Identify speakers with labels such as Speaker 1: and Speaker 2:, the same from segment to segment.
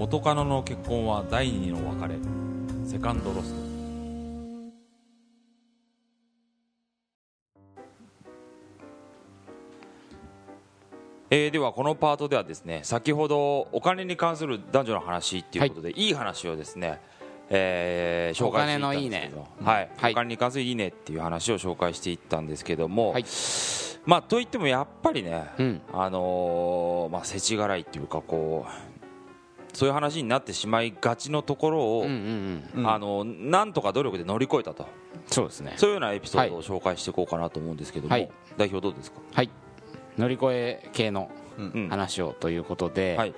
Speaker 1: 元カノの結婚は第二の別れ。セカンドロスト。えーではこのパートではですね先ほどお金に関する男女の話っていうことで、い、い話をですね、えー紹介していったんですけど。
Speaker 2: お金のいいね。
Speaker 1: はい。
Speaker 2: はい。
Speaker 1: お金に関するいいねっていう話を紹介していったんですけども、
Speaker 2: はい。
Speaker 1: まあといってもやっぱりね、
Speaker 2: うん。
Speaker 1: あのーまあ世知辛いっていうかこうそういう話になってしまいがちのところを、あのなんとか努力で乗り越えたと。
Speaker 2: そうですね。
Speaker 1: そういうようなエピソードを紹介していこうかなと思うんですけども、
Speaker 2: はい。
Speaker 1: 代表どうですか、
Speaker 2: はい。乗り越え系の
Speaker 1: うん。
Speaker 2: 話をということで、
Speaker 1: はい。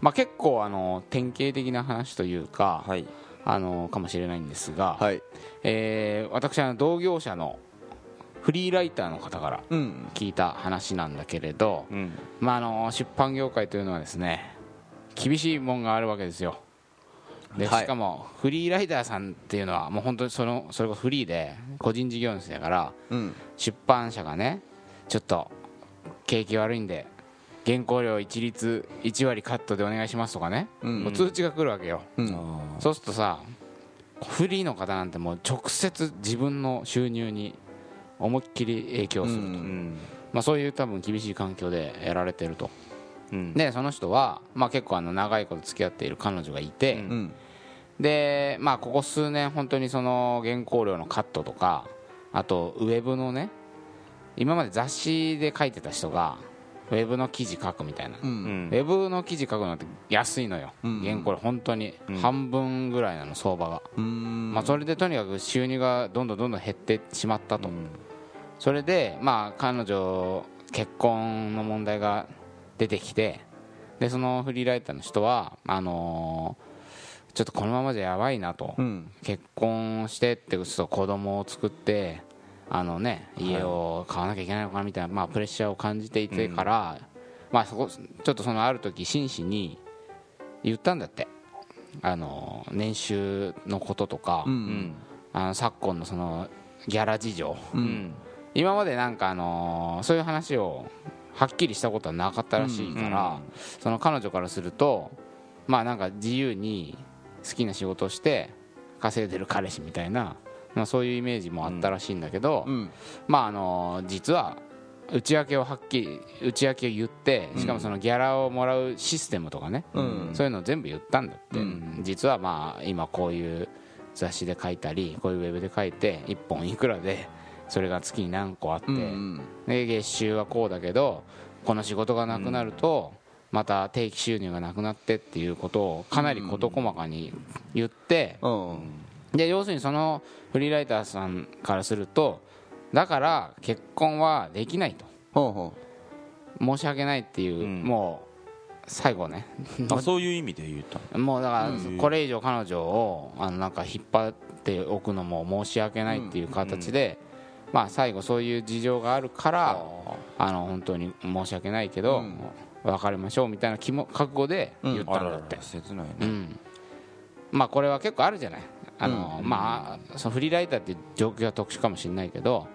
Speaker 2: まあ、結構あの典型的な話というか、
Speaker 1: はい。
Speaker 2: あのかもしれないんですが、
Speaker 3: はい。
Speaker 2: えー私は同業者のフリーライターの方から
Speaker 3: うん。
Speaker 2: 聞いた話なんだけれど、
Speaker 1: うん。
Speaker 2: まあ、あの出版業界というのはですね厳しいもんがあるわけですよ。で、
Speaker 3: はい。
Speaker 2: しかもフリーライターさんっていうのはもう本当にそのそれがフリーで個人事業主だから
Speaker 3: うん。
Speaker 2: 出版社がねちょっと景気悪いんで原稿料一律1割カットでお願いしますとかね、
Speaker 3: うん。
Speaker 2: もう通知が来るわけよ。
Speaker 3: うん。
Speaker 1: あ
Speaker 2: そうするとさフリーの方なんてもう直接自分の収入に思いっきり影響すると、
Speaker 3: うん。
Speaker 1: ーうん
Speaker 2: まあ、そういう多分厳しい環境でやられてると。
Speaker 1: うん
Speaker 2: でその人は、まあ、結構あの長いこと付き合っている彼女がいて、で、まあ、ここ数年本当にその原稿料のカットとかあとウェブのね今まで雑誌で書いてた人がウェブの記事書くみたいな、
Speaker 3: う
Speaker 1: うんん。
Speaker 2: ウェブの記事書くのって安いのよ、
Speaker 3: うん。
Speaker 2: 原稿料本当に
Speaker 1: うん。
Speaker 2: 半分ぐらいなの相場が、
Speaker 3: うん。
Speaker 2: まあ、それでとにかく収入がどんどんどんどん減ってしまったと、
Speaker 1: うん。
Speaker 2: それでまあ彼女結婚の問題が出てきてでそのフリーライターの人はあのーちょっとこのままじゃやばいなと、
Speaker 3: うん。
Speaker 2: 結婚してってちょっと子供を作ってあのね家を買わなきゃいけないのかなみたいな、まあ、プレッシャーを感じていてから、まあ、そこちょっとそのある時真摯に言ったんだって。あの年収のこととか、
Speaker 3: う
Speaker 1: うん。ん
Speaker 2: あの昨今のそのギャラ事情。
Speaker 3: う
Speaker 1: うんん。
Speaker 2: 今までなんかあのーそういう話をはっきりしたことはなかったらしいから、その彼女からするとまあなんか自由に好きな仕事をして稼いでる彼氏みたいな、まあ、そういうイメージもあったらしいんだけど、
Speaker 3: うん
Speaker 2: まああのー実は内訳をはっきり内訳を言ってしかもそのギャラをもらうシステムとかね、
Speaker 3: うん。
Speaker 2: そういうのを全部言ったんだって、
Speaker 3: うん。
Speaker 2: 実はまあ今こういう雑誌で書いたりこういうウェブで書いて1本いくらでそれが月に何個あって、
Speaker 3: うん
Speaker 2: で月収はこうだけどこの仕事がなくなるとまた定期収入がなくなってっていうことをかなり事細かに言って
Speaker 3: うん
Speaker 2: で要するにそのフリーライターさんからするとだから結婚はできないと。申し訳ないっていう、
Speaker 1: うん。
Speaker 2: もう最後ね。
Speaker 1: あそういう意味で言ったの？
Speaker 2: もうだから
Speaker 1: うん。
Speaker 2: これ以上彼女をあのなんか引っ張っておくのも申し訳ないっていう形で、まあ最後そういう事情があるからあの本当に申し訳ないけど、
Speaker 3: うん。
Speaker 2: 別れましょうみたいな気も覚悟で言ったんだって、
Speaker 1: ら切ないね。
Speaker 2: うん。まあこれは結構あるじゃない？あの、
Speaker 3: うん。
Speaker 2: まあそのフリーライターっていう状況は特殊かもしれないけど、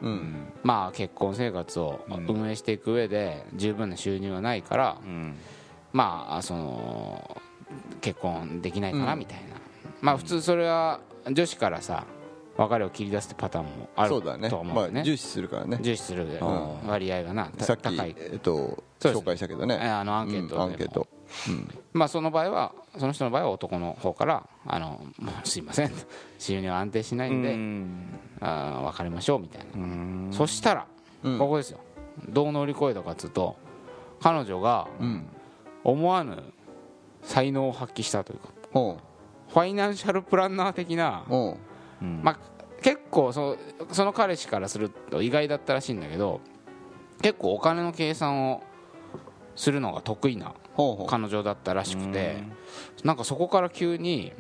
Speaker 2: まあ結婚生活を
Speaker 1: うん。
Speaker 2: 運営していく上で十分な収入がないから、
Speaker 1: うん。
Speaker 2: まあその結婚できないかな
Speaker 3: うん。
Speaker 2: みたいな、まあ普通それは女子からさ別れを切り出すってパターンもある
Speaker 3: そうだね。
Speaker 2: と思うよね。
Speaker 3: まあ重視するからね。
Speaker 2: 重視する
Speaker 1: うん。
Speaker 2: 割合がなた
Speaker 3: さっき
Speaker 2: 高い。
Speaker 3: えっと紹介したけど
Speaker 2: え
Speaker 3: ね。
Speaker 2: あのアンケート
Speaker 3: うんアンケート。
Speaker 2: まあその場合はその人の場合は男の方からあの すいません。収入は安定しないんで、あー別れましょうみたいな、
Speaker 1: うん。
Speaker 2: そしたら、
Speaker 3: うん。
Speaker 2: ここですよ。どう乗り越えたかっつうと彼女が
Speaker 3: うん。
Speaker 2: 思わぬ才能を発揮したというか
Speaker 3: ほ
Speaker 2: ファイナンシャルプランナー的なまあ、結構そその彼氏からすると意外だったらしいんだけど結構お金の計算をするのが得意な彼女だったらしくてなんかそこから急に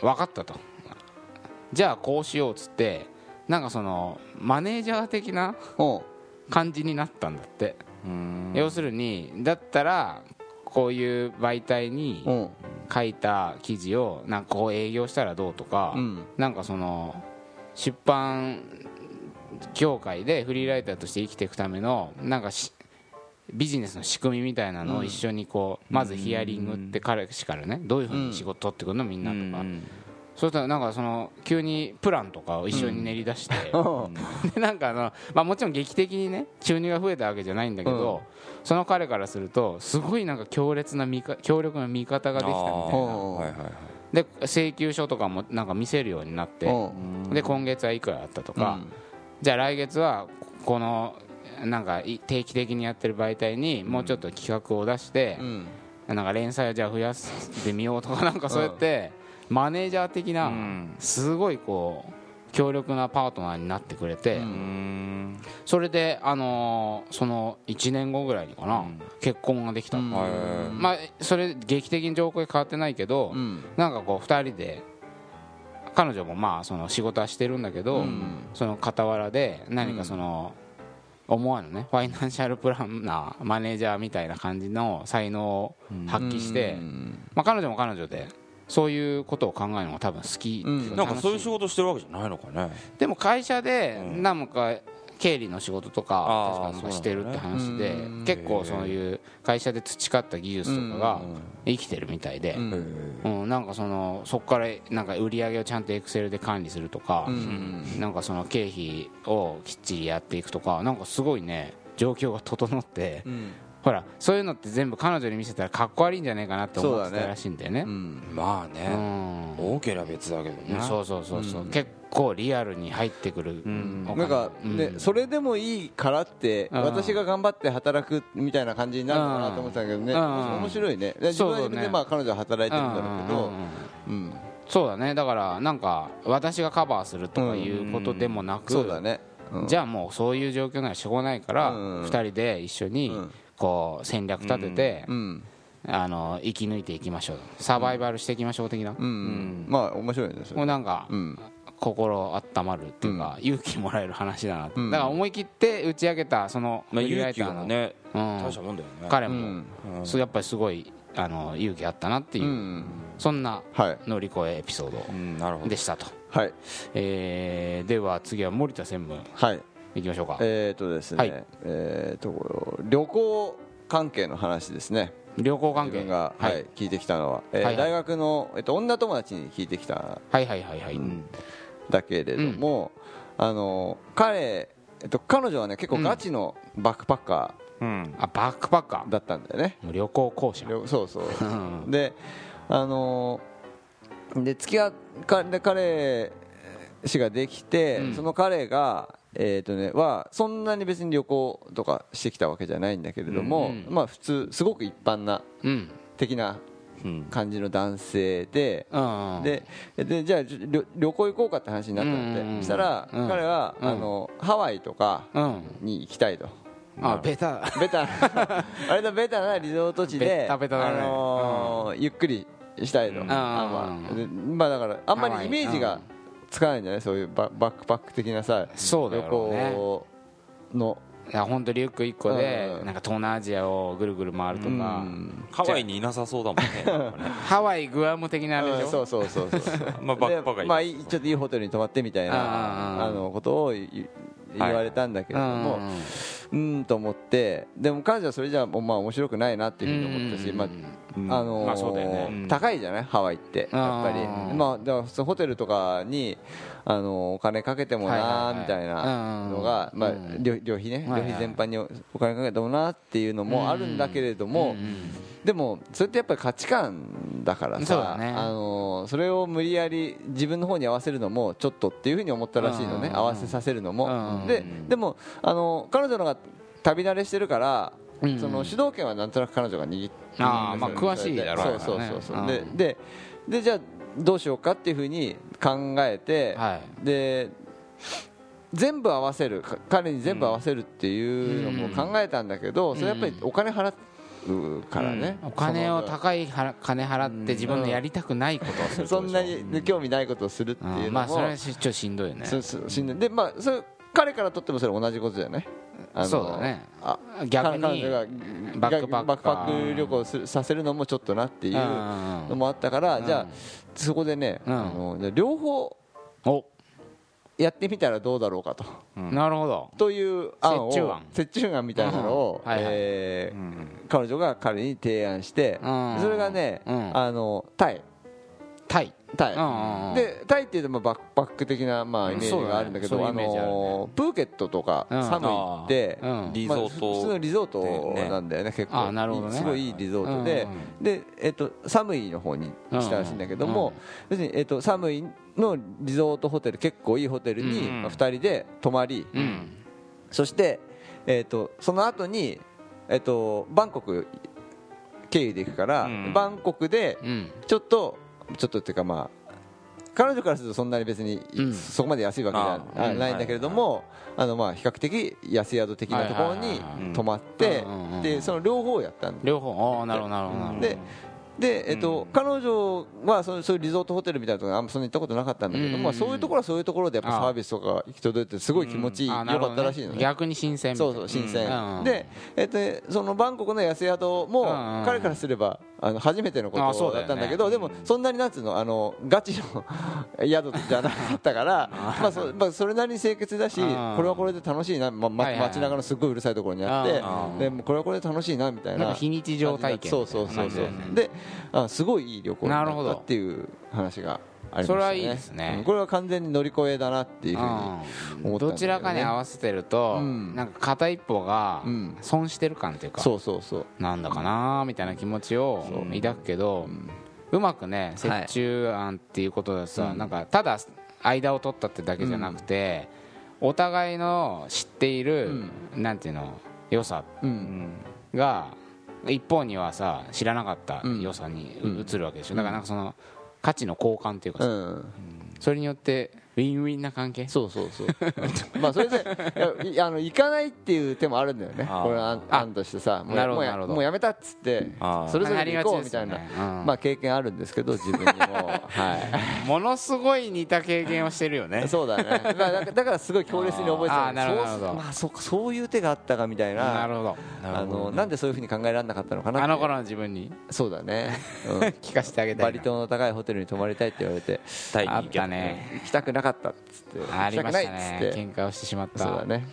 Speaker 2: 分かったと。じゃあこうしようっつってなんかそのマネージャー的な
Speaker 3: ほ
Speaker 2: 感じになったんだって。
Speaker 1: うん。
Speaker 2: 要するにだったらこういう媒体に書いた記事をなんかこう営業したらどうとか、
Speaker 3: うん。
Speaker 2: なんかその出版業界でフリーライターとして生きていくためのなんかしビジネスの仕組みみたいなのを一緒にこうまずヒアリングって彼氏からねどういうふうに仕事取ってくるのみんなとかそうしたらなんかその急にプランとかを一緒に練り出して、でなんかあの、まあ、もちろん劇的にね収入が増えたわけじゃないんだけど、その彼からするとすごいなんか強烈な見か強力な見方ができたみたいな。
Speaker 1: はいはいはい。
Speaker 2: で請求書とかもなんか見せるようになってで今月はいくらだったとか、じゃあ来月はこのなんかい定期的にやってる媒体にもうちょっと企画を出して、なんか連載をじゃあ増やしてみようとかなんかそうやってマネージャー的な
Speaker 1: うん。
Speaker 2: すごいこう強力なパートナーになってくれて、
Speaker 1: うん。
Speaker 2: それで、あのーその1年後ぐらいにかな、
Speaker 1: うん。
Speaker 2: 結婚ができた、まあ、それ劇的に状況が変わってないけど、
Speaker 3: うん。
Speaker 2: なんかこう2人で彼女もまあその仕事はしてるんだけど、
Speaker 3: うん。
Speaker 2: その傍らで何かその、思わぬねファイナンシャル プランナーマネージャーみたいな感じの才能を発揮して、まあ、彼女も彼女でそういうことを考えるのが多分好き、
Speaker 3: うん。
Speaker 1: なんかそういう仕
Speaker 2: 事
Speaker 1: 事してるわけじゃないのかね。
Speaker 2: でも会社で
Speaker 1: うん。
Speaker 2: 何か経理の仕事とか確かしてるって話で
Speaker 3: うん
Speaker 2: 結構そういう会社で培った技術とかが生きてるみたいで、うん、なんかそのそこからなんか売り上げをちゃんとエクセルで管理するとか、なんかその経費をきっちりやっていくとかなんかすごいね状況が整って、ほらそういうのって全部彼女に見せたらかっこ悪いんじゃないかなって思ってたらしいんだよね。う
Speaker 1: まあね。
Speaker 2: ん。
Speaker 1: 多ければ別だけどね。
Speaker 2: そうそうそうそう、結構リアルに入ってくる、
Speaker 3: なんか
Speaker 2: うん。
Speaker 3: ねそれでもいいからって
Speaker 2: うん。
Speaker 3: 私が頑張って働くみたいな感じになるのかなと思ってたけどね。
Speaker 2: うん。
Speaker 3: 面白いね。で自分は自分でまあ彼女は働いてるんだろうけど。
Speaker 2: うんうんうん
Speaker 3: うん。
Speaker 2: そうだね。だからなんか私がカバーするとかいうことでもなく、
Speaker 3: そうだねうん
Speaker 2: じゃあもうそういう状況ならしょうがないから、
Speaker 3: うん
Speaker 2: 2人で一緒に
Speaker 3: うん
Speaker 2: こう戦略立てて、
Speaker 3: うん。
Speaker 2: あの生き抜いていきましょうサバイバルしていきましょう的な、
Speaker 3: うん。まあ面白いねそれ。
Speaker 2: もうなんか、
Speaker 3: うん。
Speaker 2: 心温まるっていうか、勇気もらえる話だな
Speaker 3: うん。
Speaker 2: だから思い切って打ち上げたその
Speaker 1: まあ
Speaker 2: フリーラ
Speaker 1: 勇気
Speaker 2: イターの、
Speaker 1: たもんだよね。
Speaker 2: 彼も、
Speaker 3: うん。
Speaker 2: そうやっぱりすごいあの勇気あったなっていう、
Speaker 3: うん。
Speaker 2: そんな
Speaker 3: はい。
Speaker 2: 乗り越えエピソードでしたと、
Speaker 3: はい。
Speaker 2: えーでは次は森田専務。
Speaker 3: はい
Speaker 2: いきましょうか、
Speaker 3: えっとです
Speaker 2: はい。
Speaker 3: ねえっと旅行関係の話ですね。
Speaker 2: 旅行関係。
Speaker 3: が
Speaker 2: は
Speaker 3: はい。い聞いてきたのは。えー大学のえっと女友達に聞いてきた
Speaker 2: はいはいはいはい、
Speaker 3: だけれども、あの彼、えっと、彼女はね結構ガチのバックパッカ
Speaker 1: うん。
Speaker 2: あバックパッカ
Speaker 3: ー。だったんだよね、
Speaker 2: 旅行講師
Speaker 3: よそうそう。
Speaker 2: うん。
Speaker 3: であので付き合かで彼氏ができて、
Speaker 2: うん。
Speaker 3: その彼がえーとね、はそんなに別に旅行とかしてきたわけじゃないんだけれども、
Speaker 2: うん
Speaker 3: まあ、普通すごく一般な
Speaker 2: うん。
Speaker 3: 的な
Speaker 1: うん
Speaker 3: 感じの男性で、
Speaker 2: うん
Speaker 3: ででじゃあ旅旅行行こうかって話になったんで、
Speaker 2: うん。
Speaker 3: そしたら、
Speaker 2: うん。
Speaker 3: 彼は、
Speaker 2: うん。
Speaker 3: あのハワイとか
Speaker 2: うん。
Speaker 3: に行きたいと。
Speaker 2: あベタ。
Speaker 3: ベタ。あれだベタなリゾート地であのーゆっくりしたいと、
Speaker 1: うん。
Speaker 3: あまあでまあだからあんまりイ。メージがつかないんじゃないそういうババックパック的なさ
Speaker 2: そうだ
Speaker 3: 旅
Speaker 2: よね。
Speaker 3: 行の。
Speaker 2: いや本当リュック1個で
Speaker 3: うん。
Speaker 2: なんか東南アジアをぐるぐる回るとか。
Speaker 3: うん。
Speaker 1: ハワイにいなさそうだもんね
Speaker 2: ハワイグアム的なあれでしょ？
Speaker 3: そうそうそうそう。
Speaker 1: まあバックパッカ
Speaker 3: まあちょっといいホテルに泊まってみたい
Speaker 2: うん
Speaker 3: なあのことを言われたんだけれども、
Speaker 2: うん
Speaker 3: と思ってでも彼女はそれじゃまあ面白くないなっていうふうに思ったし、
Speaker 2: うん。
Speaker 3: まあ
Speaker 1: うん。
Speaker 3: あのー
Speaker 2: まあそうだよね。
Speaker 1: うん。
Speaker 3: 高いじゃない？ハワイってやっぱり。
Speaker 2: うん
Speaker 3: まあだかホテルとかにあのーお金かけてもないみたいなのが
Speaker 2: うん
Speaker 3: まあ
Speaker 2: うん
Speaker 3: 旅旅費ね。旅費全般にお金かけてもなっていうのもあるんだけれども
Speaker 2: うん
Speaker 3: でもそれってやっぱり価値観だからさ
Speaker 2: ね。
Speaker 3: あのーそれを無理やり自分の方に合わせるのもちょっとっていうふうに思ったらしいのね。
Speaker 2: うん。
Speaker 3: 合わせさせるのも。
Speaker 2: うん
Speaker 3: ででもあのー彼女のが旅慣れしてるから
Speaker 2: うん。
Speaker 3: その主導権はなんとなく彼女が握って
Speaker 2: あーまあ詳しいだろう
Speaker 3: そうそうそうでででじゃあどうしようかっていうふうに考えて
Speaker 2: はい。
Speaker 3: で全部合わせるか彼に全部合わせるっていうのも考えたんだけどそれやっぱりお金払うからね
Speaker 2: お金を高い金払って自分のやりたくないことをするって
Speaker 3: そんなに興味ないことをするっていうのも、
Speaker 2: まあそれはちょっとしんどいよね
Speaker 3: しんどいでまあそれ彼からとってもそれ同じことじゃないあの
Speaker 2: そうだね
Speaker 3: あ
Speaker 2: 逆に
Speaker 3: 彼女が
Speaker 2: バックパッカー
Speaker 3: バックパック旅行するさせるのもちょっとなっていうのもあったから、じゃあそこでね、あの両方
Speaker 2: お
Speaker 3: やってみたらどうだろうかと。
Speaker 2: なるほど。
Speaker 3: という案を
Speaker 2: 折衷案。
Speaker 3: 折衷案みたいなのを
Speaker 2: うん。はいはい。
Speaker 3: えー
Speaker 1: うん。
Speaker 3: 彼女が彼に提案して
Speaker 2: うん。
Speaker 3: それがね
Speaker 2: うん。
Speaker 3: あのタイ。
Speaker 2: タイ
Speaker 3: タイ。
Speaker 2: うんうんうん
Speaker 3: でタイっていうとまあバックパック的なまあイメージがあるんだけどあのプーケットとか
Speaker 2: うん。
Speaker 3: サムイって。
Speaker 1: リゾート
Speaker 3: 普通のリゾートなんだよね結構。
Speaker 2: あなるほどね。
Speaker 3: すごいいいリゾートで。
Speaker 2: うん
Speaker 3: でえっとサムイの方にしたらしいんだけども要するにえっとサムイのリゾートホテル結構いいホテルに
Speaker 1: うん。
Speaker 3: まあ2人で泊まり
Speaker 2: うん。
Speaker 3: そしてえっとその後にえっとバンコク経由で行くから
Speaker 1: うん。
Speaker 3: バンコクで
Speaker 2: うん。
Speaker 3: ちょっとちょっとっていうかまあ彼女からするとそんなに別に
Speaker 2: うん。
Speaker 3: そこまで安いわけじゃないん。だけれどもあのまあ比較的安宿的なところに泊まってでその両方をやったんだ。
Speaker 2: 両方。ああなるほどなるほど。
Speaker 3: でで、えっと
Speaker 1: うん。
Speaker 3: 彼女はそうそういうリゾートホテルみたいなところあんまそんなに行ったことなかったんだけど、まあ、そういうところはそういうところでやっぱサービスとか行き届いてすごい気持ちいい、
Speaker 2: あ
Speaker 3: 良
Speaker 2: なるほどね。
Speaker 3: かったらしいのね。
Speaker 2: 逆に新鮮
Speaker 3: そうそう新鮮、
Speaker 2: うん。
Speaker 3: で、えっと、そのバンコクの安宿も彼からすればあの初めてのこと
Speaker 2: だ
Speaker 3: ったんだけどでもそんなになんつうのあのガチの 宿じゃなかったから まあそ,、まあ、それなりに清潔だし
Speaker 2: うん
Speaker 3: これはこれで楽しいな、まま
Speaker 2: はいはいはい。
Speaker 3: 街中のすごいうるさいところにあって
Speaker 2: うん
Speaker 3: でもうこれはこれで楽しいなみたいな。
Speaker 2: 非日常体験
Speaker 3: そうそうそうそう。
Speaker 2: ね
Speaker 3: であすごいいい旅行になったっていう話がありましたね。
Speaker 2: それはいいですね。
Speaker 3: うんこれは完全に乗り越えだなっていうふうに思ったね。
Speaker 2: どちらかに合わせてると、
Speaker 3: うん。
Speaker 2: なんか片一方が
Speaker 3: うん。
Speaker 2: 損してる感っていうか、
Speaker 3: そうそうそう。
Speaker 2: なんだかなみたいな気持ちを抱くけど、うまくね折衷案っていうことでさ、
Speaker 3: うん。
Speaker 2: なんかただ間を取ったってだけじゃなくて、お互いの知っている、なんていうの良さ
Speaker 3: う
Speaker 1: うん。ん
Speaker 2: が一方にはさ知らなかった
Speaker 3: うん
Speaker 2: 良さに
Speaker 3: うん。
Speaker 2: 移るわけでしょ、だからなんかその価値の交換っていうかさ、
Speaker 3: うん。
Speaker 2: それによってウィンウィンな関係？
Speaker 3: そうそうそう。まあそれでいやいあの行かないっていう手もあるんだよね。これ案としてさ。もうもうやめたっつってそれぞれで行こうみたいなまあ経験あるんですけど自分にも。はい。
Speaker 2: ものすごい似た経験をしてるよね。
Speaker 3: そうだね、まあ、だからだからすごい強烈に覚えてた
Speaker 2: あー。なるほど
Speaker 3: そう
Speaker 2: なるほど。
Speaker 3: まあ、そそういう手があったかみたいな。
Speaker 2: なるほど
Speaker 3: あのなんでそういうふうに考えられなかったのかな
Speaker 2: あの頃の自分に？
Speaker 3: そうだね、う ん
Speaker 2: 聞かせてあげたいな。
Speaker 3: バリ島の高いホテルに泊まりたいって言われて。
Speaker 1: タイに
Speaker 2: あったね。
Speaker 3: 行きたくなかったっつって。
Speaker 2: ありましたね。喧嘩をしてしまった。
Speaker 3: そうだね。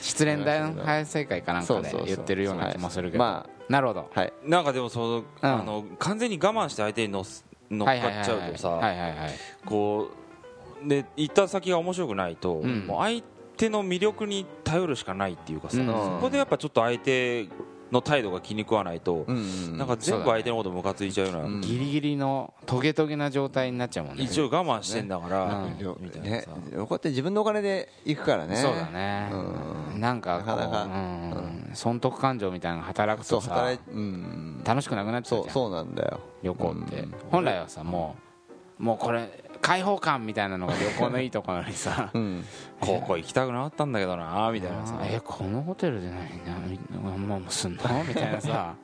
Speaker 2: 失恋大反省会かなんかで言ってるような気もするけど。
Speaker 3: ま
Speaker 2: なるほど。
Speaker 3: はい。
Speaker 1: なんかでもその、あの完全に我慢して相手に乗す乗っかっちゃうとさ、
Speaker 2: はいはいはい
Speaker 1: こうで行った先が面白くないと、
Speaker 2: ん。
Speaker 1: もう相手の魅力に頼るしかないっていうかさ、
Speaker 2: うん。
Speaker 1: そこでやっぱちょっと相手の態度が気に食わないと、
Speaker 3: うんうん
Speaker 1: なんか全部相手のことムカついちゃうような、
Speaker 3: うん。
Speaker 2: ギリギリのトゲトゲな状態になっちゃうもんね。
Speaker 1: 一応我慢してんだから、
Speaker 2: うん。
Speaker 1: みたいな
Speaker 3: ね
Speaker 1: さ、
Speaker 3: こうやって自分のお金で行くからね。
Speaker 2: そうだね。
Speaker 3: うん。
Speaker 2: なんかこう
Speaker 3: なかなか。
Speaker 2: うん。損得感情みたいなのが働くとさ
Speaker 3: 働いうん。
Speaker 2: 楽しくなくなっちゃじゃん。
Speaker 3: そううそうなんだよ。
Speaker 2: 旅行って。
Speaker 3: うん。
Speaker 2: 本来はさもうもうこれ開放感みたいなのが旅行のいいところにさ
Speaker 3: うん。
Speaker 1: ここ行きたくなかったんだけどなみたいなさ。
Speaker 2: えこのホテルで何なもうすんのみたいなさ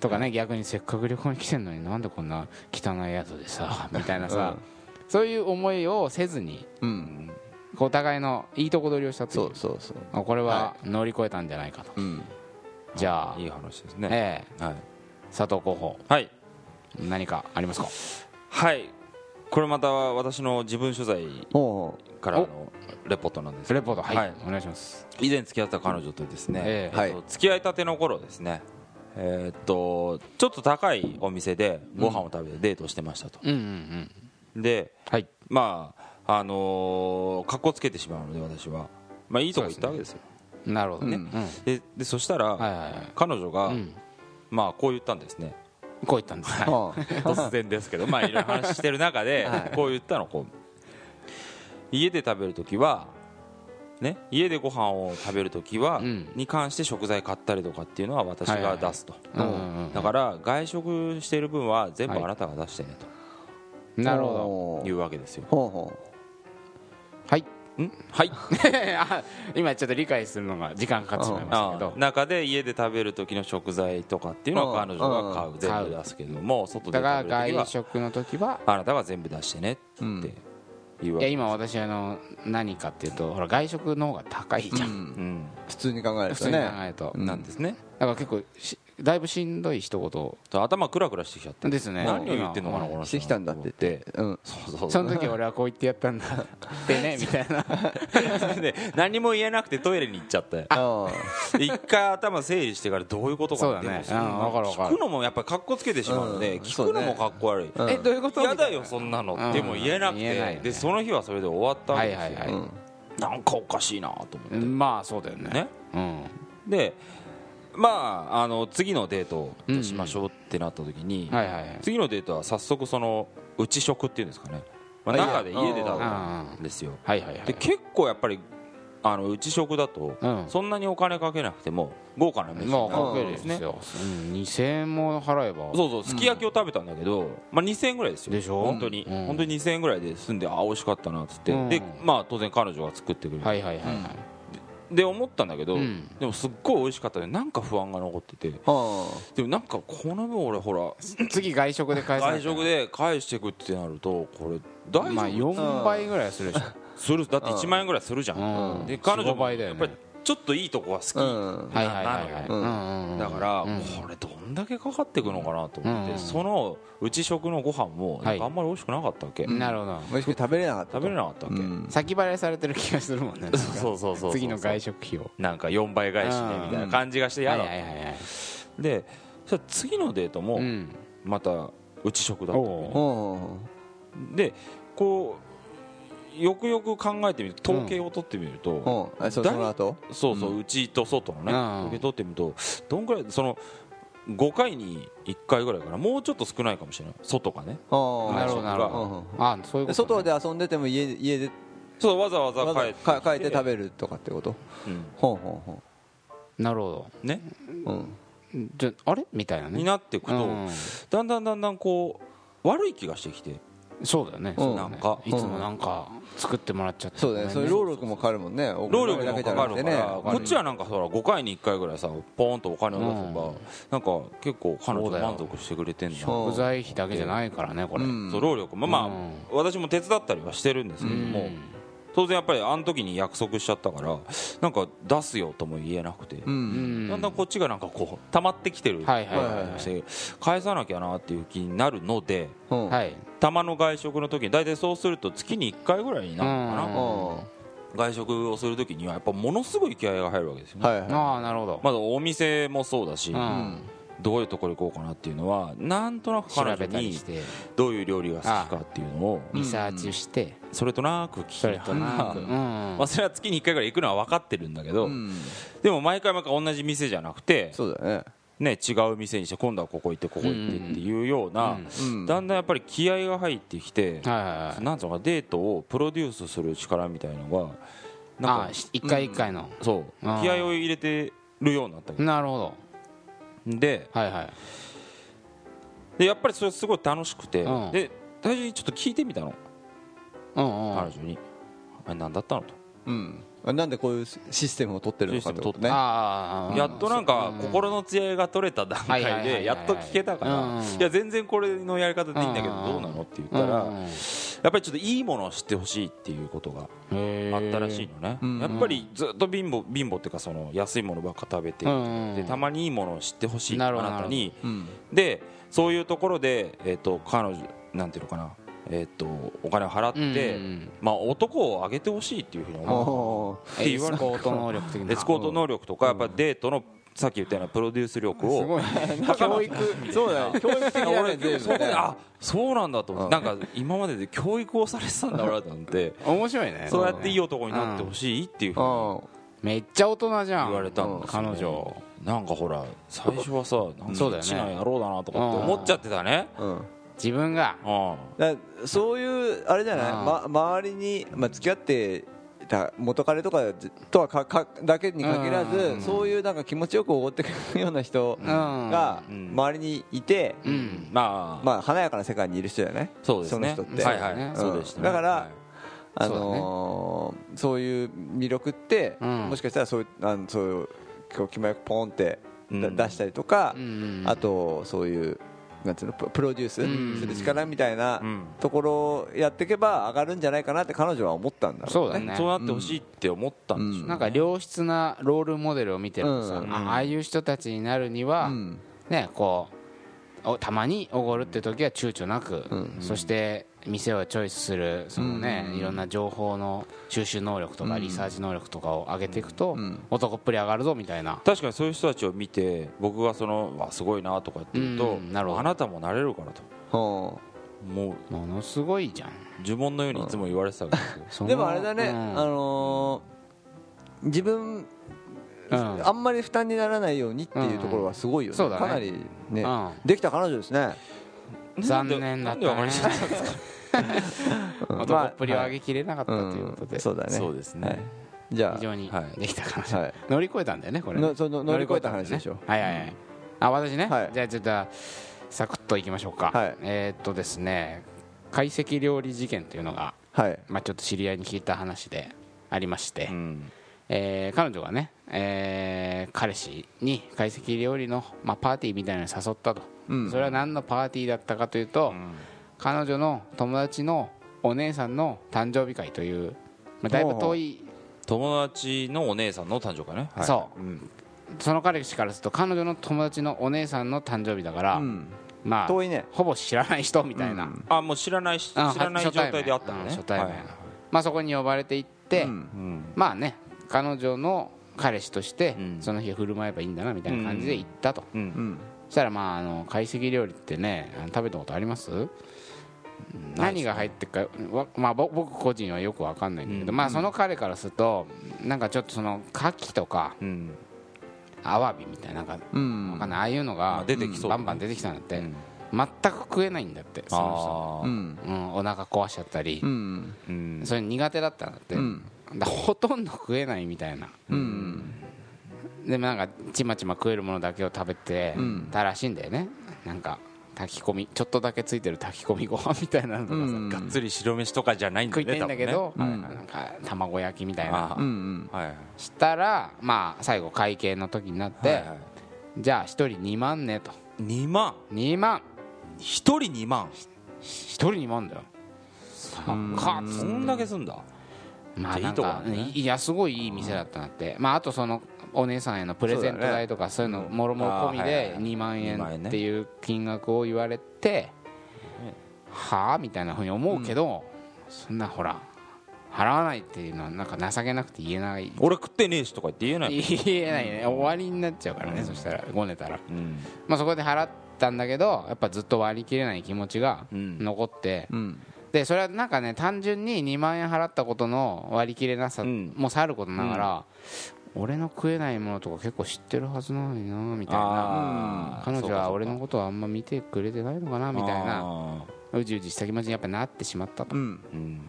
Speaker 2: とかね逆にせっかく旅行に来てんのになんでこんな汚い宿でさみたいなさ、そういう思いをせずに
Speaker 3: うん
Speaker 2: お互いのいいとこ取りをしたとい
Speaker 3: そううそうそう
Speaker 2: あこれは乗り越えたんじゃないかと、
Speaker 3: うん
Speaker 2: じゃあ
Speaker 1: いい話ですね、
Speaker 2: ええ
Speaker 1: はい、
Speaker 2: 佐藤候補
Speaker 1: はい
Speaker 2: 何かありますか
Speaker 1: はいこれまた私の自分取材からのレポートなんですけど。
Speaker 2: レポートはい、
Speaker 1: はい。
Speaker 2: お願いします。
Speaker 1: 以前付き合った彼女とですね、
Speaker 2: ええ。
Speaker 3: はい
Speaker 1: えっと付き合いたての頃ですねえーっとちょっと高いお店でご飯を食べてデートをしてましたと、
Speaker 2: うんうんうん。
Speaker 1: で
Speaker 2: はい。
Speaker 1: まああのー、かっこつけてしまうので私は。まあいいとこ行ったわけですよ。
Speaker 2: なるほどね、
Speaker 3: うん。
Speaker 2: うん。
Speaker 1: ででそしたら、
Speaker 2: はいはいはい。
Speaker 1: 彼女が、
Speaker 2: うん。
Speaker 1: まあこう言ったんですね
Speaker 2: こう言ったんです。はい。
Speaker 1: 突然ですけどまあいろいろ話してる中で
Speaker 3: はい。
Speaker 1: こう言ったのこう。家で食べるときはね家でご飯を食べるときは、
Speaker 2: うん。
Speaker 1: に関して食材買ったりとかっていうのは私が出すと、だから外食している分は全部
Speaker 2: はい。
Speaker 1: あなたが出してね
Speaker 2: なるほ
Speaker 3: おう
Speaker 1: というわけですよ。
Speaker 3: ほうほ
Speaker 2: どはい
Speaker 1: んはい。
Speaker 2: あ 今ちょっと理解するのが時間かかってしまいましたけど。
Speaker 1: あ中で家で食べる時の食材とかっていうのは
Speaker 3: うん
Speaker 1: 彼女が買う
Speaker 3: うん
Speaker 1: 全部出すけども外で
Speaker 2: だから
Speaker 1: 食べる時は
Speaker 2: 外食の時は
Speaker 1: あなたが全部出してねって
Speaker 3: うん
Speaker 1: いうわけ。
Speaker 2: いや今私あの何かっていうとほら外食の方が高いじゃん、
Speaker 3: うん。
Speaker 1: うん。
Speaker 3: 普通に考える
Speaker 2: 普通に考
Speaker 3: とね
Speaker 2: えると、
Speaker 3: うん
Speaker 1: なんですね。
Speaker 2: だから結構しだいぶしんどい一言
Speaker 1: 頭クラクラしてきちゃって。
Speaker 2: ですね。
Speaker 1: 何を言ってんのかな
Speaker 2: 今
Speaker 1: この人。
Speaker 3: してきたんだって言って。うん。
Speaker 1: そうそう。
Speaker 2: その時俺はこう言ってやったんだってね みたいな。
Speaker 1: で何も言えなくてトイレに行っちゃって一回頭整理してからどういうことか
Speaker 2: そうだね。
Speaker 1: でも
Speaker 2: うんわかるわかる。
Speaker 1: 聞くのもやっぱりかっこつけてしまうので、
Speaker 3: うん。
Speaker 1: 聞くのもかっこ悪い、
Speaker 3: うん。
Speaker 2: えどういうこと？
Speaker 1: 嫌だよそんなの。っても言えなくて、でその日はそれで終わったわけですよ、
Speaker 2: はいはいはい。
Speaker 3: うん。
Speaker 1: なんかおかしいなと思って、
Speaker 2: まあそうだよね。
Speaker 1: でまああの次のデートをしましょうってなった時に、
Speaker 2: はいはいはい。
Speaker 1: 次のデートは早速その内食っていうんですかね、まあ、
Speaker 3: あ
Speaker 1: 中で家で食べ
Speaker 2: うん
Speaker 1: たんですよ。
Speaker 2: はいはいはい
Speaker 1: で結構やっぱりあの内食だと、
Speaker 2: うん。
Speaker 1: そんなにお金かけなくても豪華な飯になる。
Speaker 2: まあかける
Speaker 1: わけですね。
Speaker 2: ですよ、うん、2000円も払えば。
Speaker 1: そうそうすき焼きを食べたんだけど、まあ、2000円ぐらいですよ。
Speaker 2: でしょ？
Speaker 1: 本当に、
Speaker 2: うん。
Speaker 1: 本当に2000円ぐらいで済んであ美味しかったなっつって、
Speaker 2: うん。
Speaker 1: でまあ当然彼女が作ってくれる、
Speaker 2: はいはいはいはい
Speaker 1: で思ったんだけど、
Speaker 2: うん。
Speaker 1: でもすっごい美味しかったでなんか不安が残ってて。
Speaker 3: あ
Speaker 1: でもなんかこの分俺ほら
Speaker 2: 次外食で返さなきゃ。
Speaker 1: 外食で返していくってなるとこれ大丈夫、
Speaker 2: まあ4倍ぐらいはするでしょ。
Speaker 1: するだって1万円ぐらいするじゃん、
Speaker 2: うん。
Speaker 1: で彼女
Speaker 2: 4
Speaker 1: も
Speaker 2: 倍だよね。
Speaker 1: やっぱりちょっといいとこが好き、
Speaker 3: うん。
Speaker 2: はいはいはいはい。
Speaker 1: なのよだから、
Speaker 2: うん。
Speaker 1: これどんだけかかっていくのかなと思って、
Speaker 2: うん。
Speaker 1: その内食のご飯もなんかあんまり美味しくなかったわけ、
Speaker 2: なるほど。
Speaker 3: 美味しく食べれなかった。
Speaker 1: 食べれなかったわけ、
Speaker 3: うん。
Speaker 2: 先払いされてる気がするもんね。
Speaker 1: そうそうそうそう
Speaker 2: 次の外食費を。
Speaker 1: なんか4倍返しねみたいな感じがして嫌
Speaker 2: はい
Speaker 1: だでそしたら次のデートも
Speaker 2: うん。
Speaker 1: また内食だったでこうよくよく考えてみると統計を取ってみると、
Speaker 3: うんあそそ
Speaker 1: うそう、内と外のね、
Speaker 2: うん。
Speaker 1: 統計取ってみるとどんぐらいその5回に1回ぐらいかな。もうちょっと少ないかもしれない。外がね。
Speaker 3: あ
Speaker 2: なるほどなるほど。あそういう
Speaker 3: で
Speaker 2: ことね。
Speaker 3: 外で遊んでても家で家で。
Speaker 1: そうわざわざ帰って
Speaker 3: か帰って食べるとかってこと？
Speaker 1: うん。
Speaker 3: ほんほんほ
Speaker 2: なるほ
Speaker 1: ね。
Speaker 3: んうん。
Speaker 2: どじゃあれ？みたいなね。
Speaker 1: になっていくと、
Speaker 2: うん。
Speaker 1: だんだんだんだんこう悪い気がしてきて
Speaker 2: そうだよね。
Speaker 1: なんか。
Speaker 2: いつもなんか作ってもらっちゃって。
Speaker 3: そうだね。
Speaker 2: ごめん
Speaker 3: そういう労力もかかるもんね。
Speaker 1: 労力もかかるから、こっちはなんかほら5回に1回ぐらいさポーンとお金を出せば、
Speaker 2: うん。
Speaker 1: なんか結構彼女満足してくれてんだ
Speaker 3: そう
Speaker 2: 食材費だけじゃないからねこれ。
Speaker 3: うん。
Speaker 1: そう労力もまあ、
Speaker 2: うん。
Speaker 1: 私も手伝ったりはしてるんですけども、
Speaker 2: うん。
Speaker 1: 当然やっぱりあの時に約束しちゃったからなんか出すよとも言えなくて、だんだんこっちがなんかこう溜まってきてる
Speaker 2: はいはい
Speaker 3: はいはい。
Speaker 1: して返さなきゃなっていう気になるので
Speaker 3: うん。
Speaker 2: はい
Speaker 1: たまの外食の時に大体そうすると月に1回ぐらいになるのかな、
Speaker 2: うん。
Speaker 3: うん
Speaker 1: 外食をする時にはやっぱものすごい気合が入るわけですよね、
Speaker 3: はいはい。
Speaker 2: ああなるほど。
Speaker 1: まだお店もそうだし、
Speaker 2: うん。
Speaker 1: どういうところ行こうかなっていうのはなんとなく
Speaker 2: 調
Speaker 1: 彼女に
Speaker 2: べたりして。
Speaker 1: どういう料理が好きかっていうのを
Speaker 2: リサーチして。
Speaker 1: それとなく聞いた
Speaker 2: な。く。うん。
Speaker 1: まあ、それは月に1回ぐらい行くのは分かってるんだけど、
Speaker 3: うん。
Speaker 1: でも毎回毎回同じ店じゃなくて、
Speaker 3: そうだね
Speaker 1: ね、違う店にして今度はここ行ってここ行ってっていうような、だんだんやっぱり気合が入ってきて、なんつうのかデートをプロデュースする力みたいのがなんか
Speaker 2: 一回一回の。
Speaker 1: そう。気合を入れてるようになったわけ。
Speaker 2: なるほど。
Speaker 1: で
Speaker 2: はいはい。
Speaker 1: でやっぱりそれすごい楽しくて、
Speaker 2: うん。
Speaker 1: で最初にちょっと聞いてみたの。
Speaker 2: うんうん。
Speaker 1: 彼女に「あれ何だったの?」と。
Speaker 3: うんなんでこういうシステムを取ってるのかってことね。
Speaker 1: やっとなんか心の艶が取れた段階でやっと聞けたか
Speaker 2: うん。
Speaker 1: ら「いや全然これのやり方でいいんだけどどうなの?」って言ったら
Speaker 2: うん。
Speaker 1: やっぱりちょっといいものを知ってほしいっていうことがあったらしいのね。
Speaker 3: うん。
Speaker 1: やっぱりずっと貧乏貧乏っていうかその安いものばっか食べてでたまにいいものを知ってほしいあ
Speaker 2: なるほど
Speaker 1: な。たに
Speaker 3: うん。
Speaker 1: でそういうところでえっと彼女なんていうのかなえっとお金を払って
Speaker 2: うん
Speaker 1: まあ男をあげてほしいっていうふうに思う。って言われ
Speaker 2: エスコート能力的な。
Speaker 1: エスコート能力とかやっぱデートのさっき言ったようなプロデュース力を
Speaker 2: すごい 教育
Speaker 3: そうだね教育的だね
Speaker 1: 俺そこであそうなんだと思って
Speaker 3: うん。
Speaker 1: なんか今までで教育をされてたんだ俺と思って
Speaker 2: 面白いね。
Speaker 1: そうやっていい男になってほしいっていうふうに
Speaker 3: うん。
Speaker 2: めっちゃ大人じゃん。
Speaker 1: 言われたんです
Speaker 2: 彼女。
Speaker 1: なんかほら最初はさなんか
Speaker 2: そうだよね。
Speaker 1: チな野郎だなとかって思っちゃってたね。
Speaker 3: うん。
Speaker 2: 自分が。
Speaker 1: うん。
Speaker 3: だそういうあれじゃない、
Speaker 2: うん。
Speaker 3: ま、周りに、まあ、付き合ってた元彼とかとはかかだけに限らず、
Speaker 2: うん。
Speaker 3: そういうなんか気持ちよくおごってくれるような人が
Speaker 1: うん。
Speaker 3: 周りにいて、
Speaker 2: うん。
Speaker 1: まあ。
Speaker 3: まあ、華やかな世界にいる人じゃない
Speaker 1: そうですね。
Speaker 3: その人って。
Speaker 1: はいはい。
Speaker 2: うん。
Speaker 1: そうでしたね。
Speaker 3: だから
Speaker 1: はい。
Speaker 3: あのーそういう魅力って、
Speaker 2: うん。
Speaker 3: もしかしたらそういうあのそういうこう気前よくポンってだ
Speaker 1: うん。
Speaker 3: 出したりとか、
Speaker 2: うん。
Speaker 3: あとそういうなんつうのププロデュース
Speaker 2: ん。
Speaker 3: する力みたいな
Speaker 1: うん。
Speaker 3: ところをやっていけば上がるんじゃないかなって彼女は思ったんだろ
Speaker 2: そうだね。
Speaker 1: そうなってほしいって思ったんでしょうね。
Speaker 2: なんか良質なロールモデルを見てるとさ、
Speaker 3: うん。
Speaker 2: あああいう人たちになるには、
Speaker 3: うん。
Speaker 2: ねこうおたまにおごるって時は躊躇なく、そして店をチョイスするそのね、いろんな情報の収集能力とかリサーチ能力とかを上げていくと、男っぷり上がるぞみたいな。
Speaker 1: 確かにそういう人たちを見て僕がそのわすごいなとかって言うと、
Speaker 2: うんなるほど。
Speaker 1: あなたもなれるからと。
Speaker 3: ほ
Speaker 1: もう
Speaker 2: ものすごいじゃん。
Speaker 1: 呪文のようにいつも言われてたんですよ。
Speaker 3: でもあれだね、
Speaker 2: うん。
Speaker 3: あのー自分
Speaker 2: うん。
Speaker 3: あんまり負担にならないようにっていうところはすごいよね,、
Speaker 2: そうだね。
Speaker 3: かなりね、
Speaker 2: うん。
Speaker 3: できた彼女ですね
Speaker 2: 残念だったね。
Speaker 1: ましたんですか？
Speaker 2: 男っぷりを上げきれなかった
Speaker 3: う
Speaker 2: ということで、
Speaker 3: ん。そうだね。
Speaker 1: そうですね、
Speaker 3: はい。じゃ
Speaker 2: 非常に
Speaker 1: はい。
Speaker 2: できた彼女、
Speaker 3: はい。
Speaker 2: 乗り越えたんだよねこれね。
Speaker 3: のその乗り越えた話でしょ？
Speaker 2: はいはいはい。あ私ね、
Speaker 3: はい。
Speaker 2: じゃあちょっとサクッといきましょうか、
Speaker 3: はい。
Speaker 2: えーっとですね懐石料理事件というのが、
Speaker 3: あはい。
Speaker 2: まあ、ちょっと知り合いに聞いた話でありまして、
Speaker 1: うん。
Speaker 2: えー彼女がね、えー彼氏に懐石料理の、まあ、パーティーみたいなのに誘ったと、
Speaker 3: うん
Speaker 2: それは何のパーティーだったかというと、彼女の友達のお姉さんの誕生日会という、まあ、だいぶ遠い。
Speaker 1: 友達のお姉さんの誕生会ね、はい。
Speaker 2: そう。
Speaker 1: うん。
Speaker 2: その彼氏からすると彼女の友達のお姉さんの誕生日だから、
Speaker 3: うん。
Speaker 2: まあ
Speaker 3: 遠いね。
Speaker 2: ほぼ知らない人みたいな、
Speaker 3: うん。
Speaker 1: あもう知らないし知
Speaker 2: あ
Speaker 1: らない状態であったのね。
Speaker 2: うん初対面。
Speaker 1: はい。
Speaker 2: まあ、そこに呼ばれていって、まあね彼女の彼氏として
Speaker 1: うん。
Speaker 2: その日振る舞えばいいんだなみたいな感じで行ったと、したらまああの懐石料理ってね食べたことあります？何が入ってるかわ、まあ、ぼ僕個人はよく分かんないんだけど、
Speaker 1: うん。
Speaker 2: まあその彼からするとなんかちょっとその牡蠣とか
Speaker 1: うん。
Speaker 2: アワビみたいななんか
Speaker 3: うん。
Speaker 2: わかんない。ああいうの
Speaker 1: ま
Speaker 2: が
Speaker 1: あ出てきそうだね。
Speaker 2: バンバン出てきたんだって、
Speaker 1: うん。
Speaker 2: 全く食えないんだってその
Speaker 1: あー。
Speaker 3: うん。
Speaker 2: 人、うん、お腹壊しちゃったり。
Speaker 3: う、ん。
Speaker 1: うん。
Speaker 2: それ苦手だったんだって、
Speaker 3: うん。
Speaker 2: だほとんど食えないみたいな。
Speaker 3: うん
Speaker 2: でもなんかちまちま食えるものだけを食べて
Speaker 3: うん。
Speaker 2: たらしいんだよね。なんか炊き込み。ちょっとだけついてる炊き込みご飯みたいなのとかさ、
Speaker 3: うん。
Speaker 1: がっつり白飯とかじゃないんだ
Speaker 2: 食い
Speaker 1: よね
Speaker 2: たいんだけど、
Speaker 1: ね。
Speaker 3: うん
Speaker 2: なんか卵焼きみたいな。したらまあ最後会計の時になって、
Speaker 1: はいはい。
Speaker 2: じゃあ1人2万ねと。
Speaker 1: 2万
Speaker 2: ？2万。
Speaker 1: 1人2万
Speaker 2: ？1人2万だよ。か。
Speaker 1: そんだけすんだ。
Speaker 2: まあないんか
Speaker 1: とこだね。
Speaker 2: いやすごいいい店だったなって。まああとそのお姉さんへのプレゼント代とかそういうのもろもろ込みで
Speaker 1: はい
Speaker 2: 2万
Speaker 1: 2万円
Speaker 2: っていう金額を言われてはあ？みたいなふうに思うけどそんなほら払わないっていうのはなんか情けなくて言えない。
Speaker 1: 俺食ってねえしとか言って言えない。
Speaker 2: 言えないね。終わりになっちゃうからねそしたらごねたら。
Speaker 1: うん。
Speaker 2: まあそこで払ったんだけどやっぱずっと割り切れない気持ちが
Speaker 1: うん。
Speaker 2: 残って
Speaker 3: うん。
Speaker 2: でそれはなんかね単純に2万円払ったことの割り切れなさ
Speaker 1: うん。
Speaker 2: もさることながら、俺の食えないものとか結構知ってるはずなのになみたいな。彼女は俺のことはあんま見てくれてないのかなみたいな。
Speaker 1: あ
Speaker 2: うじうじした気持ちにやっぱなってしまったと、
Speaker 3: うん。
Speaker 1: ーうん。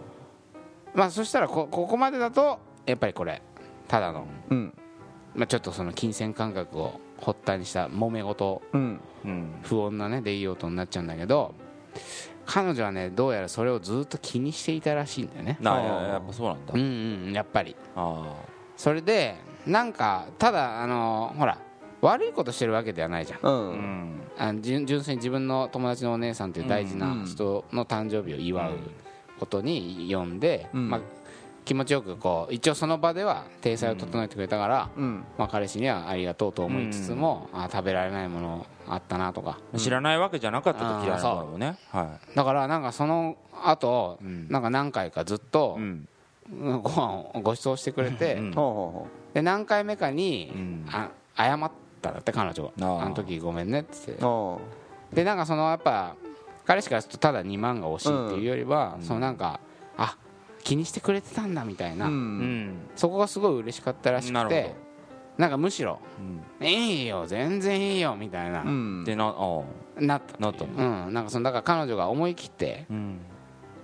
Speaker 2: まあそしたらこここまでだとやっぱりこれただの、
Speaker 3: うん。
Speaker 2: まあ、ちょっとその金銭感覚を発端にした揉め事。
Speaker 3: うん。
Speaker 1: うん。
Speaker 2: 不穏なね出来事になっちゃうんだけど彼女はねどうやらそれをずっと気にしていたらしいんだよね。
Speaker 1: な
Speaker 3: あー。
Speaker 1: ややっぱそうなんだ。
Speaker 2: うんうんやっぱり。
Speaker 1: あ
Speaker 2: それでなんかただあのほら悪いことしてるわけではないじゃん。
Speaker 3: う
Speaker 1: あうん。ん
Speaker 2: あの純純粋に自分の友達のお姉さんという大事な人の誕生日を祝うことに呼んで、
Speaker 3: うん。
Speaker 2: まあ、気持ちよくこう一応その場では体裁を整えてくれたから、
Speaker 3: うん。
Speaker 2: まあ、彼氏にはありがとうと思いつつも、あ食べられないものあったなとか。
Speaker 1: 知らないわけじゃなかった時だ
Speaker 2: あーそう。
Speaker 1: ね。は
Speaker 2: だからなんかその後、
Speaker 1: うん。
Speaker 2: なんか何回かずっと
Speaker 1: いうん
Speaker 2: ご飯をご馳走してくれて、で何回目かに、
Speaker 1: うん。
Speaker 2: あ謝ったんだって彼女
Speaker 1: あー
Speaker 2: があの時ごめんねって言って。
Speaker 3: うお
Speaker 2: でなんかそのやっぱ彼氏からするとただ2万が惜しいっていうよりは、
Speaker 1: うん。
Speaker 2: そのなんかあ気にしてくれてたんだみたいな、そこがすごい嬉しかったらし
Speaker 1: なるほ
Speaker 2: くてなんかむしろ
Speaker 1: うん「
Speaker 2: いいよ全然いいよ」みたいな、
Speaker 3: うん。
Speaker 1: でなあ
Speaker 2: なった。
Speaker 1: なった
Speaker 2: うん、なんかそのだから彼女が思い切って
Speaker 1: うん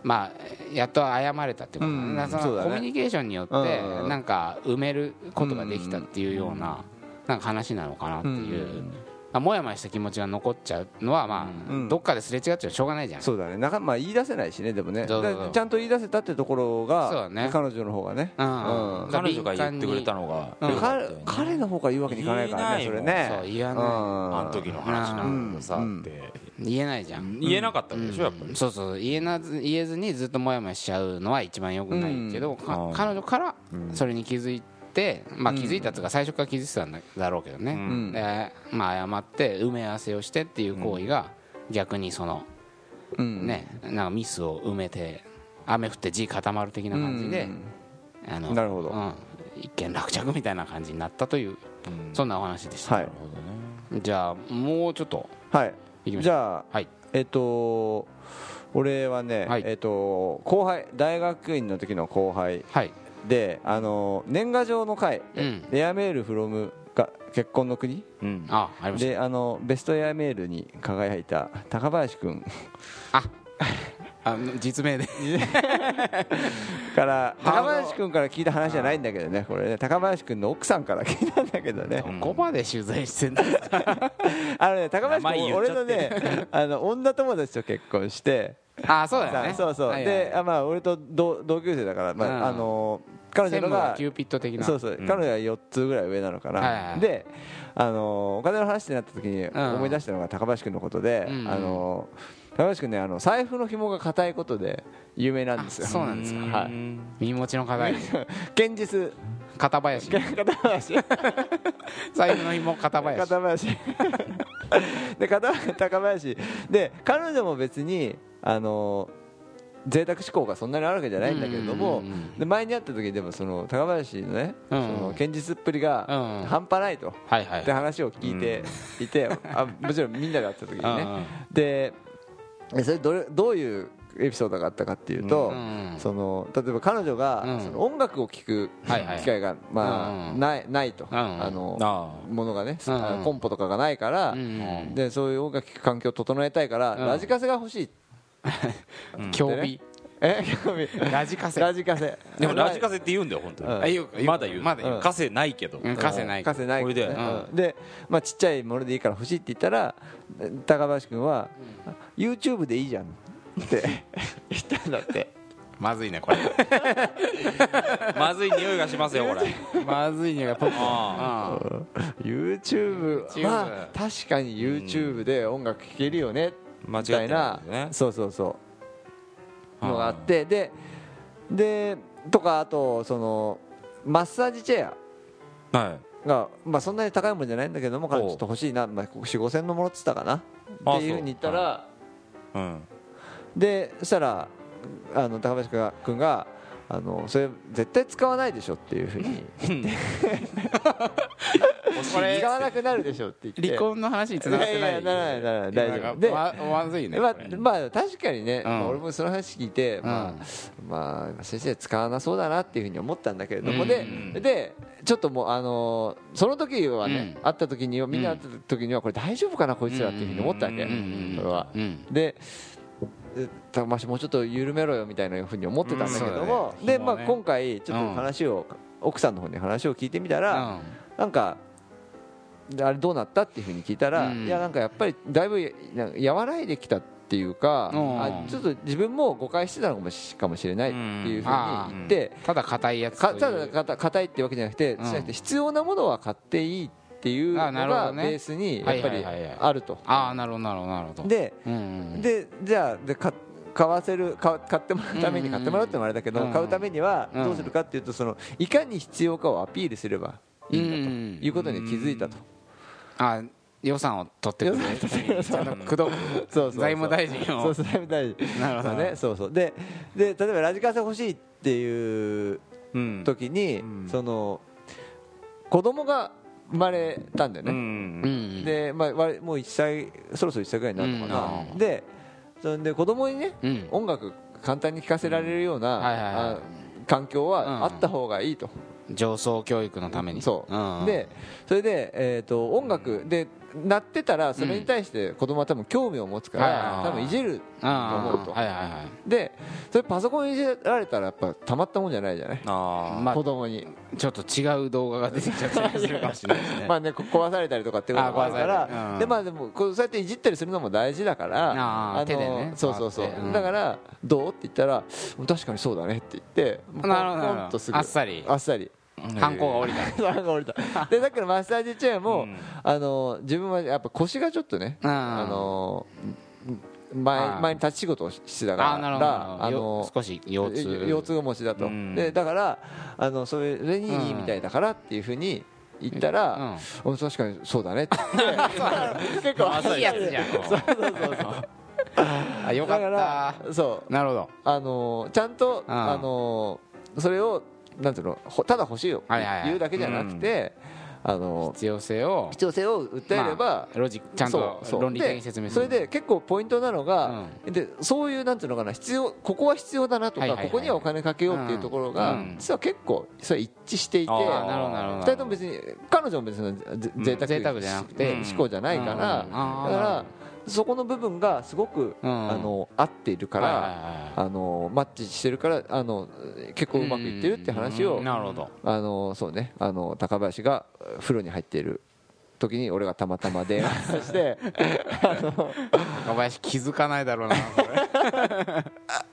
Speaker 2: まあやっと謝れたっていうか,、
Speaker 3: うん
Speaker 2: コミュニケーションによって
Speaker 3: うん
Speaker 2: なんか埋めることができたっていうようななんか話なのかなっていう、まあ、もやもやした気持ちが残っちゃうのはまあ、
Speaker 3: うん
Speaker 2: どっかですれ違っちゃうしょうがないじゃん。
Speaker 3: そうだね。なかまあ言い出せないしねでもね。ちゃんと言い出せたってところが
Speaker 2: そうだね。
Speaker 3: 彼女の方がね。
Speaker 2: うん
Speaker 3: うん。
Speaker 1: 彼女が言ってくれたのが
Speaker 2: うん
Speaker 1: よかったよね。
Speaker 3: 彼彼の方が言うわけにいかないからねそれね。
Speaker 2: そう言わない
Speaker 3: うん。
Speaker 1: あの時の話なんだけどさ
Speaker 3: うん。
Speaker 1: って
Speaker 2: 言えないじゃん、
Speaker 1: 言えなかったわけでしょやっぱり。
Speaker 2: そうそう言えなず言えずにずっともやもやしちゃうのは一番良くないけど、彼女から
Speaker 1: うん。
Speaker 2: それに気づいって、まあ、気づいたやつが最初から気づいてたんだだろうけどね、
Speaker 3: ん。
Speaker 2: でまあ、謝って埋め合わせをしてっていう行為が逆にその、
Speaker 3: うん。
Speaker 2: ね、なんかミスを埋めて雨降って地固まる的な感じで、あの
Speaker 3: なるほど。
Speaker 2: うん。一件落着みたいな感じになったという、そんなお話でした、
Speaker 3: はい。
Speaker 2: じゃあもうちょっと。
Speaker 3: はいじゃあ
Speaker 2: はい。
Speaker 3: えっと俺はね、
Speaker 2: はい。
Speaker 3: えっと後輩大学院の時の後輩
Speaker 2: はい。
Speaker 3: であの年賀状の会、
Speaker 2: うん。
Speaker 3: エアメールフロムが結婚の国？
Speaker 1: うん。
Speaker 2: ああ
Speaker 3: であのベストエアメールに輝いた高林君
Speaker 2: あ 実名で。
Speaker 3: から高林君から聞いた話じゃないんだけどねこれね。高林君の奥さんから聞いたんだけどね。
Speaker 2: ここまで取材してんだ
Speaker 3: あのね高林君俺のねあの女友達と結婚して。
Speaker 2: あそうだよね。
Speaker 3: そうそう。
Speaker 2: はいはい
Speaker 3: であまあ俺と同同級生だからま
Speaker 2: うん。
Speaker 3: ああの彼女が
Speaker 2: キューピッド的な。
Speaker 3: そうそう、
Speaker 1: うん。
Speaker 3: 彼女が4つぐらい上なのかな、
Speaker 2: はいはい
Speaker 3: で、あのーお金の話になった時に
Speaker 2: ん。
Speaker 3: 思い出したのが高林君のことで、あのー高林君ねあの財布の紐が硬いことで有名なんですよ。
Speaker 2: あそうなんですか。
Speaker 3: はい。
Speaker 2: 身持ちの堅い
Speaker 3: 堅実。
Speaker 2: 堅林
Speaker 3: 堅林
Speaker 2: 財布の紐片林
Speaker 3: 片林で片高林で彼女も別にあのー贅沢志向がそんなにあるわけじゃないんだけれども、で前に会った時でもその高林のね、
Speaker 2: うん。
Speaker 3: その堅実っぷりが
Speaker 2: うん。
Speaker 3: 半端ないと、って話を聞いていて、あもちろんみんなで会った時にね、でそれどれどういうエピソードがあったかっていうと、
Speaker 2: うん。
Speaker 3: その例えば彼女が、
Speaker 2: うん。
Speaker 3: その音楽を聴く
Speaker 2: はいはい。
Speaker 3: 機会が、まあないないと、
Speaker 2: うん。
Speaker 3: あの
Speaker 1: あ
Speaker 3: ものがね、コンポとかがないから、でそういう音楽聴く環境を整えたいから、
Speaker 2: うん。
Speaker 3: ラジカセが欲しい
Speaker 2: 競技
Speaker 3: え興味
Speaker 2: ラジカセ。
Speaker 3: ラジカセ。
Speaker 1: でもラジカセって言うんだよ本当
Speaker 3: うん。
Speaker 1: に
Speaker 2: う言う
Speaker 1: まだ言う。
Speaker 2: まだ言う。
Speaker 1: カセないけど。
Speaker 2: うんカセない。
Speaker 3: カセない。
Speaker 1: これで。
Speaker 3: で、まあ、ちっちゃいものでいいから欲しいって言ったら高林君は、YouTube でいいじゃんって 言ったんだって。
Speaker 2: まずいねこれ。
Speaker 1: まずい匂いがしますよこれ。
Speaker 2: まずいねがポップ。
Speaker 1: あ
Speaker 3: YouTube,
Speaker 2: YouTube
Speaker 3: まあ確かに YouTube で音楽聴けるよねみたいな。
Speaker 1: ね
Speaker 3: そうそうそうのがあってででとかあとそのマッサージチェア
Speaker 1: はい。
Speaker 3: が、まあ、そんなに高いものじゃないんだけどもちょっと欲しいな、まあ、4 5 0 0 0のものっつったかな
Speaker 1: あ
Speaker 3: っていうふうに言ったら
Speaker 1: う。ん。
Speaker 3: でそしたらあの高橋君があのそれ絶対使わないでしょっていうふうに。
Speaker 2: これ
Speaker 3: 使わなくなるでしょって言って。
Speaker 2: 離婚の話につながってない。
Speaker 3: ならないなら大丈夫で
Speaker 2: ままずいね
Speaker 3: まあまあ確かにね、
Speaker 2: うん。
Speaker 3: まあ俺もその話聞いて、まあまあ、先生使わなそうだなっていうふうに思ったんだけれども、
Speaker 2: うん。
Speaker 3: ででちょっともう、あのーその時はね、
Speaker 2: うん。
Speaker 3: 会った時にはみんな会った時にはこれ大丈夫かなこいつらっていうふうに思ったわけ、
Speaker 2: うん。うん。うん。
Speaker 3: それは。で高橋もうちょっと緩めろよみたいなふうに思ってたんだけども、で、まあ、今回ちょっと話を、奥さんの方に話を聞いてみたら、
Speaker 2: う
Speaker 3: なんかであれどうなったっていうふうに聞いたら、
Speaker 2: うん。
Speaker 3: いやなんかやっぱりだいぶ和らいできたっていうか、
Speaker 2: うん。
Speaker 3: あちょっと自分も誤解してたのかもしかもしれないっていうふうに言って、
Speaker 2: ん。ただ硬いやつ
Speaker 3: ただ硬いってわけじゃなくて、
Speaker 2: うん。
Speaker 3: じゃなくて必要なものは買っていいっていうの
Speaker 2: あなるほ
Speaker 3: がベースにやっぱりあると。
Speaker 2: ああなるほどなるほどなるほど。
Speaker 3: ででじゃあでか買わせる買買ってもらうために買ってもらうってのもあれだけど、
Speaker 2: うん
Speaker 3: 買うためには
Speaker 2: うん
Speaker 3: どうするかっていうとそのいかに必要かをアピールすればいいんだということに気づいたと。
Speaker 2: あ予算を取ってくれる。ちゃんと口説く。
Speaker 3: そうそうそう
Speaker 2: 財務大臣を。
Speaker 3: 財務大臣。
Speaker 2: なるほど。
Speaker 3: ねそうそう。でで例えばラジカセ欲しいっていう
Speaker 1: うん。
Speaker 3: 時に、
Speaker 1: うん。
Speaker 3: その子供が生まれたんだよ
Speaker 1: う
Speaker 3: ね、
Speaker 1: ん
Speaker 2: ん。
Speaker 3: で、まあ、わもう1歳そろそろ1歳ぐらいになるのかな、
Speaker 2: うん。
Speaker 3: でそれで子供にね
Speaker 2: うん。
Speaker 3: 音楽簡単に聴かせられるような、環境
Speaker 2: うん。
Speaker 3: はあった方がいいと、
Speaker 2: 上層教育のために。
Speaker 3: そう、
Speaker 2: ん。
Speaker 3: でそれで、えー、と音楽で鳴ってたらそれに対して子供は多分興味を持つから、多分いじると思うと、でそれパソコンいじられたらやっぱたまったもんじゃないじゃない、
Speaker 1: あ
Speaker 2: まあ
Speaker 3: 子供に、
Speaker 2: ちょっと違う動画が出てきちゃったりするかもしれないですね。
Speaker 3: まあね、こ壊されたりとかっていうこともあるからでまあでもこうそうやっていじったりするのも大事だから
Speaker 2: あー手でね
Speaker 3: そうそうそう、だからどう？って言ったら確かにそうだねって言って
Speaker 2: あっさり。
Speaker 3: あっさり
Speaker 2: ハンコが降りた。
Speaker 3: なんか降りた。でさっきのマッサージチェアも、
Speaker 1: うん。
Speaker 3: あの自分はやっぱ腰がちょっとね、
Speaker 2: うん。
Speaker 3: あの前
Speaker 2: はい
Speaker 3: 前に立ち仕事をしてたから
Speaker 2: あ
Speaker 3: の
Speaker 2: よ少し腰痛。
Speaker 3: 腰痛持ちだと、
Speaker 1: うん。
Speaker 3: でだからあのそれにいいみたいだからっていうふうに言ったら、うん。確かにそうだねって。結構
Speaker 2: いいやつじゃん
Speaker 3: そうそうそう。そう
Speaker 2: あよか
Speaker 3: だ
Speaker 2: った
Speaker 3: そう。
Speaker 2: なるほど。
Speaker 3: あのちゃんと、
Speaker 2: うん。
Speaker 3: あのそれをなんていうのほただ欲しいを
Speaker 2: はいはいはい。
Speaker 3: 言うだけじゃなくて、あの
Speaker 2: 必要性を
Speaker 3: 必要性を訴えれば、
Speaker 2: ロジちゃんと論理的に説明する。
Speaker 3: でそれで結構ポイントなのが、でそういうなんていうのかな必要ここは必要だなとか、ここにはお金かけようっていうところが、
Speaker 2: うん。
Speaker 3: 実は結構それ一致していて
Speaker 1: あー
Speaker 2: あなるほどなるほど。
Speaker 3: 二人とも別に彼女も別にぜ贅沢
Speaker 2: 贅沢じゃなくて。
Speaker 3: 思考じゃないから、
Speaker 2: うん。
Speaker 3: だからそこの部分がすごく、
Speaker 2: うん。
Speaker 3: あの合っているから、
Speaker 2: はいはいはい
Speaker 3: あのマッチしてるからあの結構うまくいってるって話を、
Speaker 2: なるほど。
Speaker 3: あのそうねあの高林が風呂に入っている時に俺がたまたま電話して
Speaker 2: 小林気づかないだろうなこれ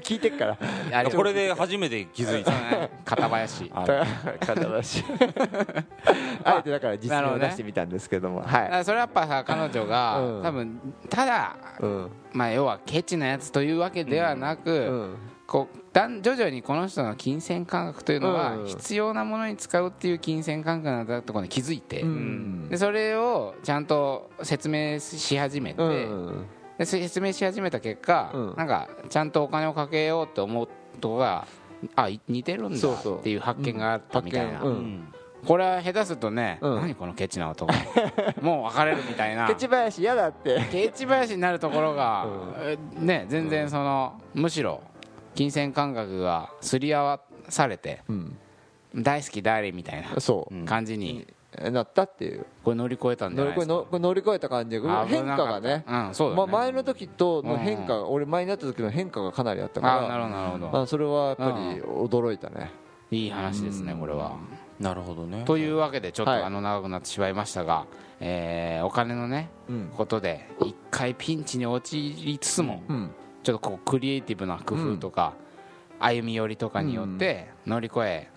Speaker 3: 聞いてっから。
Speaker 2: あ
Speaker 1: これで初めて気づいた。
Speaker 2: 片林。
Speaker 1: あ
Speaker 3: 片林。あえてだから実
Speaker 2: なるほどね。
Speaker 3: 名を出してみたんですけども。
Speaker 2: だ
Speaker 3: はい
Speaker 2: それはやっぱさ彼女が、
Speaker 3: うん。
Speaker 2: 多分ただ
Speaker 3: うん。
Speaker 2: まあ要はケチなやつというわけではなく、
Speaker 3: うん。
Speaker 2: こうだん徐々にこの人の金銭感覚というのは
Speaker 3: うん。
Speaker 2: 必要なものに使うっていう金銭感覚なんだってことに気づいて、
Speaker 3: うん。
Speaker 2: でそれをちゃんと説明し始めて、
Speaker 3: うん
Speaker 2: で説明し始めた結果、
Speaker 3: うん。
Speaker 2: なんかちゃんとお金をかけようって思うとこがあい似てるんだっていう発見があったみたいな、
Speaker 3: うん。
Speaker 1: うん。
Speaker 2: これは下手するとね、
Speaker 3: うん。
Speaker 2: 何このケチな男。もう別れるみたいな。
Speaker 3: ケチ林嫌だって。
Speaker 2: ケチ林になるところが、
Speaker 3: う
Speaker 2: えね全然その、むしろ金銭感覚がすり合わされて
Speaker 3: うん。
Speaker 2: 大好き誰みたいな感じに
Speaker 3: なったっていう。
Speaker 2: これ乗り越えたんじゃ
Speaker 3: 乗り越え
Speaker 2: ないですか？
Speaker 3: のこれ乗り越えた感じで変化がね。
Speaker 2: うんそうだね、
Speaker 3: ま前の時との変化が俺前になった時の変化がかなりあったか
Speaker 2: ああなるほどなるほど。
Speaker 3: らあそれはやっぱり驚いたね。
Speaker 2: いい話ですねこれは。
Speaker 1: なるほどね。
Speaker 2: というわけでちょっと
Speaker 3: はい。
Speaker 2: あの長くなってしまいましたが、えーお金のね
Speaker 3: うん。
Speaker 2: ことで一回ピンチに陥りつつも
Speaker 3: うん。
Speaker 2: ちょっとこうクリエイティブな工夫とか、歩み寄りとかによって乗り越え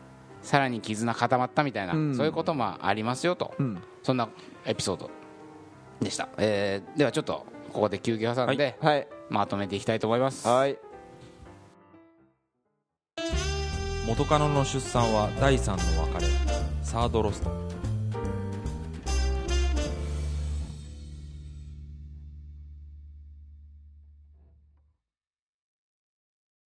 Speaker 2: さらに絆固まったみたいな、
Speaker 3: うん。
Speaker 2: そういうこともありますよと。
Speaker 3: うん。
Speaker 2: そんなエピソードでした、えーではちょっとここで休憩挟んで、
Speaker 3: はい。
Speaker 2: まとめていきたいと思います。
Speaker 3: はい。
Speaker 1: 元カノの出産は第三の別れサードロスト